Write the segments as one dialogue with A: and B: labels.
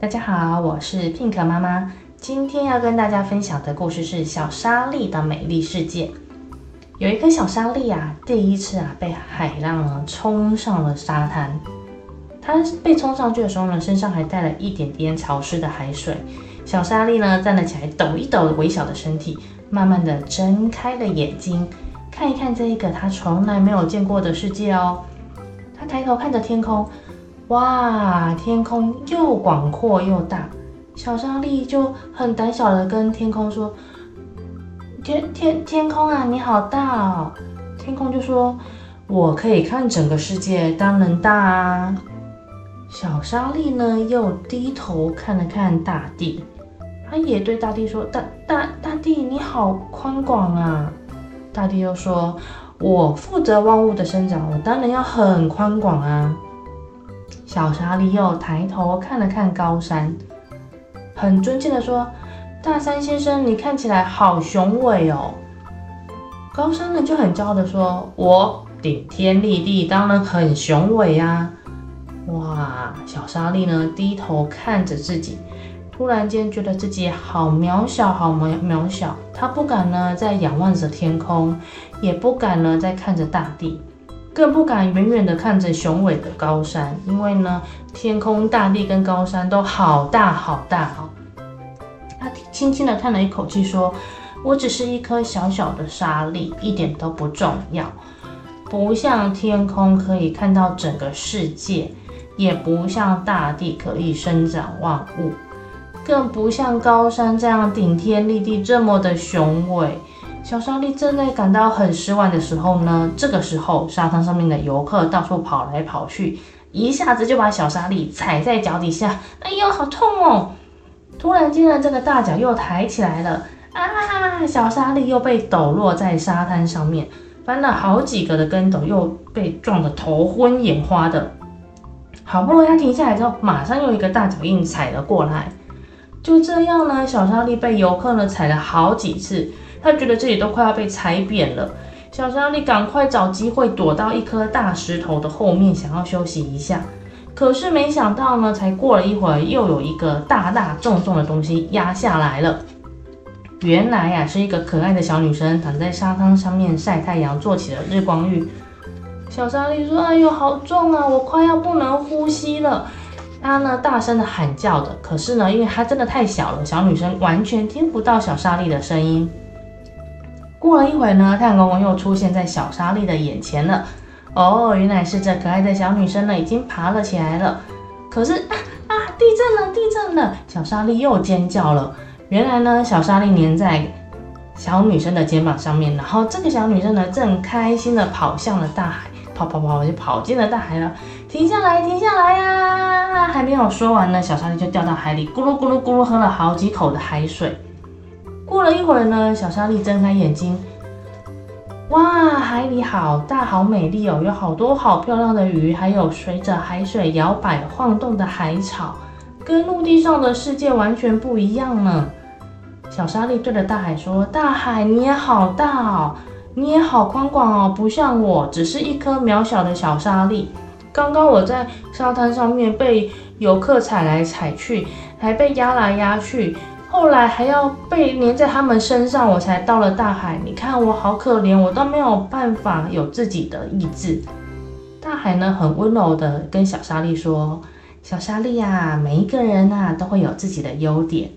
A: 大家好，我是 Pink 妈妈。今天要跟大家分享的故事是小沙粒的美丽世界。有一颗小沙粒啊，第一次啊被海浪呢冲上了沙滩。它被冲上去的时候呢，身上还带了一点点潮湿的海水。小沙粒呢站了起来，抖一抖微小的身体，慢慢的睁开了眼睛，看一看这一个它从来没有见过的世界哦。它抬头看着天空。哇，天空又广阔又大，小沙粒就很胆小的跟天空说：“天天天空啊，你好大哦！”天空就说：“我可以看整个世界，当然大啊。”小沙粒呢又低头看了看大地，他也对大地说：“大大大地，你好宽广啊！”大地又说：“我负责万物的生长，我当然要很宽广啊。”小沙粒又抬头看了看高山，很尊敬的说：“大山先生，你看起来好雄伟哦。”高山呢就很骄傲的说：“我顶天立地，当然很雄伟呀。”哇，小沙粒呢低头看着自己，突然间觉得自己好渺小，好渺渺小。他不敢呢再仰望着天空，也不敢呢再看着大地。更不敢远远的看着雄伟的高山，因为呢，天空、大地跟高山都好大好大哦。他轻轻的叹了一口气，说：“我只是一颗小小的沙粒，一点都不重要，不像天空可以看到整个世界，也不像大地可以生长万物，更不像高山这样顶天立地这么的雄伟。”小沙粒正在感到很失望的时候呢，这个时候沙滩上面的游客到处跑来跑去，一下子就把小沙粒踩在脚底下，哎呦，好痛哦！突然间呢，这个大脚又抬起来了，啊，小沙粒又被抖落在沙滩上面，翻了好几个的跟斗，又被撞得头昏眼花的。好不容易他停下来之后，马上又一个大脚印踩了过来，就这样呢，小沙粒被游客呢踩了好几次。他觉得自己都快要被踩扁了，小沙粒赶快找机会躲到一颗大石头的后面，想要休息一下。可是没想到呢，才过了一会儿，又有一个大大重重的东西压下来了。原来呀，是一个可爱的小女生躺在沙滩上面晒太阳，做起了日光浴。小沙粒说：“哎呦，好重啊，我快要不能呼吸了。”她呢，大声的喊叫的，可是呢，因为她真的太小了，小女生完全听不到小沙粒的声音。过了一会呢，太阳公公又出现在小沙粒的眼前了。哦，原来是这可爱的小女生呢，已经爬了起来了。可是啊啊，地震了，地震了！小沙粒又尖叫了。原来呢，小沙粒粘在小女生的肩膀上面，然后这个小女生呢，正开心的跑向了大海，跑跑跑就跑进了大海了。停下来，停下来呀！还没有说完呢，小沙粒就掉到海里，咕噜咕噜咕噜喝了好几口的海水。过了一会儿呢，小沙粒睁开眼睛，哇，海里好大好美丽哦，有好多好漂亮的鱼，还有随着海水摇摆晃动的海草，跟陆地上的世界完全不一样呢。小沙粒对着大海说：“大海，你也好大哦，你也好宽广哦，不像我，只是一颗渺小的小沙粒。刚刚我在沙滩上面被游客踩来踩去，还被压来压去。”后来还要被粘在他们身上，我才到了大海。你看我好可怜，我都没有办法有自己的意志。大海呢，很温柔的跟小沙粒说：“小沙粒呀，每一个人呐都会有自己的优点，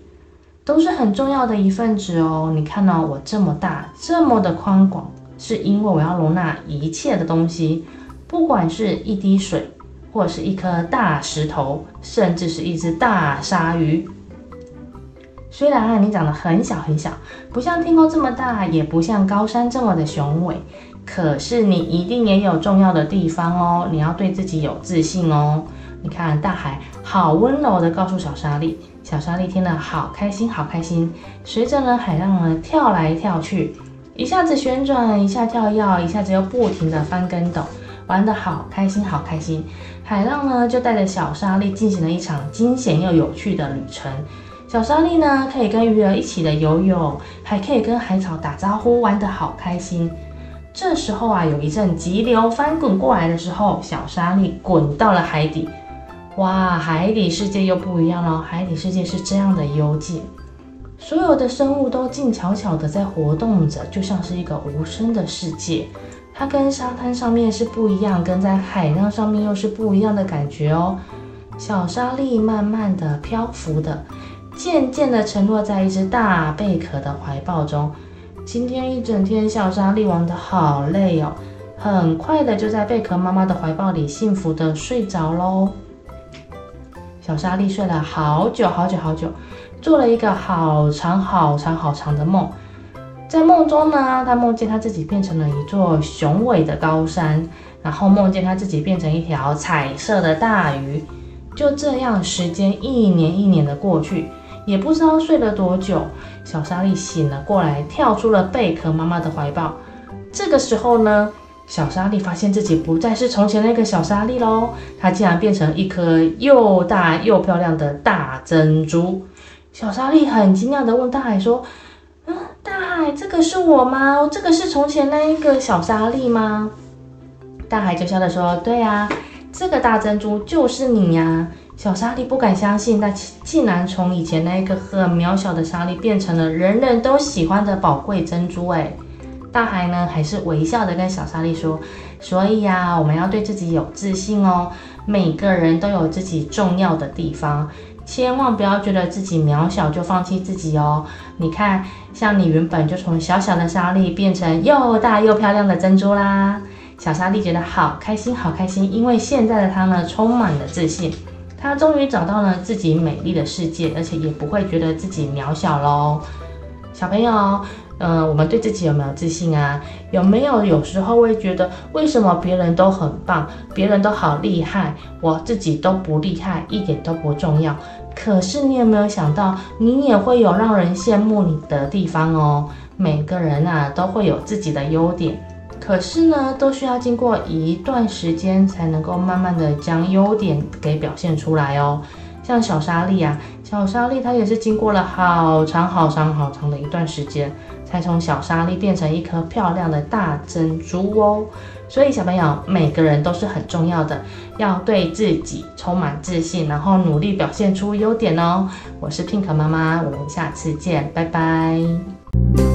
A: 都是很重要的一份子哦。你看到我这么大，这么的宽广，是因为我要容纳一切的东西，不管是一滴水，或是一颗大石头，甚至是一只大鲨鱼。”虽然啊，你长得很小很小，不像天空这么大，也不像高山这么的雄伟，可是你一定也有重要的地方哦。你要对自己有自信哦。你看大海好温柔的告诉小沙粒，小沙粒听了好开心，好开心。随着呢海浪呢跳来跳去，一下子旋转，一下跳跃，一下子又不停的翻跟斗，玩得好开心，好开心。海浪呢就带着小沙粒进行了一场惊险又有趣的旅程。小沙粒呢，可以跟鱼儿一起的游泳，还可以跟海草打招呼，玩得好开心。这时候啊，有一阵急流翻滚过来的时候，小沙粒滚到了海底。哇，海底世界又不一样了，海底世界是这样的幽静，所有的生物都静悄悄的在活动着，就像是一个无声的世界。它跟沙滩上面是不一样，跟在海浪上面又是不一样的感觉哦。小沙粒慢慢的漂浮的。渐渐地沉落在一只大贝壳的怀抱中。今天一整天，小沙粒玩得好累哦，很快的就在贝壳妈妈的怀抱里幸福的睡着喽。小沙粒睡了好久好久好久，做了一个好长好长好长的梦。在梦中呢，他梦见他自己变成了一座雄伟的高山，然后梦见他自己变成一条彩色的大鱼。就这样，时间一年一年的过去。也不知道睡了多久，小沙粒醒了过来，跳出了贝壳妈妈的怀抱。这个时候呢，小沙粒发现自己不再是从前那个小沙粒喽，它竟然变成一颗又大又漂亮的大珍珠。小沙粒很惊讶地问大海说：“，海，这个是我吗？这个是从前那一个小沙粒吗？”大海就笑着说：“对呀，这个大珍珠就是你呀。”小沙粒不敢相信，那竟然从以前那一个很渺小的沙粒变成了人人都喜欢的宝贵珍珠。哎，大海呢还是微笑的跟小沙粒说：“所以呀，我们要对自己有自信哦。每个人都有自己重要的地方，千万不要觉得自己渺小就放弃自己哦。你看，像你原本就从小小的沙粒变成又大又漂亮的珍珠啦。”小沙粒觉得好开心，好开心，因为现在的她呢充满了自信。她终于找到了自己美丽的世界，而且也不会觉得自己渺小喽。小朋友，嗯、我们对自己有没有自信啊？有没有有时候会觉得，为什么别人都很棒，别人都好厉害，我自己都不厉害，一点都不重要？可是你有没有想到，你也会有让人羡慕你的地方哦。每个人啊，都会有自己的优点。可是呢，都需要经过一段时间才能够慢慢的将优点给表现出来哦。像小沙粒啊，小沙粒它也是经过了好长好长好长的一段时间，才从小沙粒变成一颗漂亮的大珍珠哦。所以小朋友，每个人都是很重要的，要对自己充满自信，然后努力表现出优点哦。我是 Pink 妈妈，我们下次见，拜拜。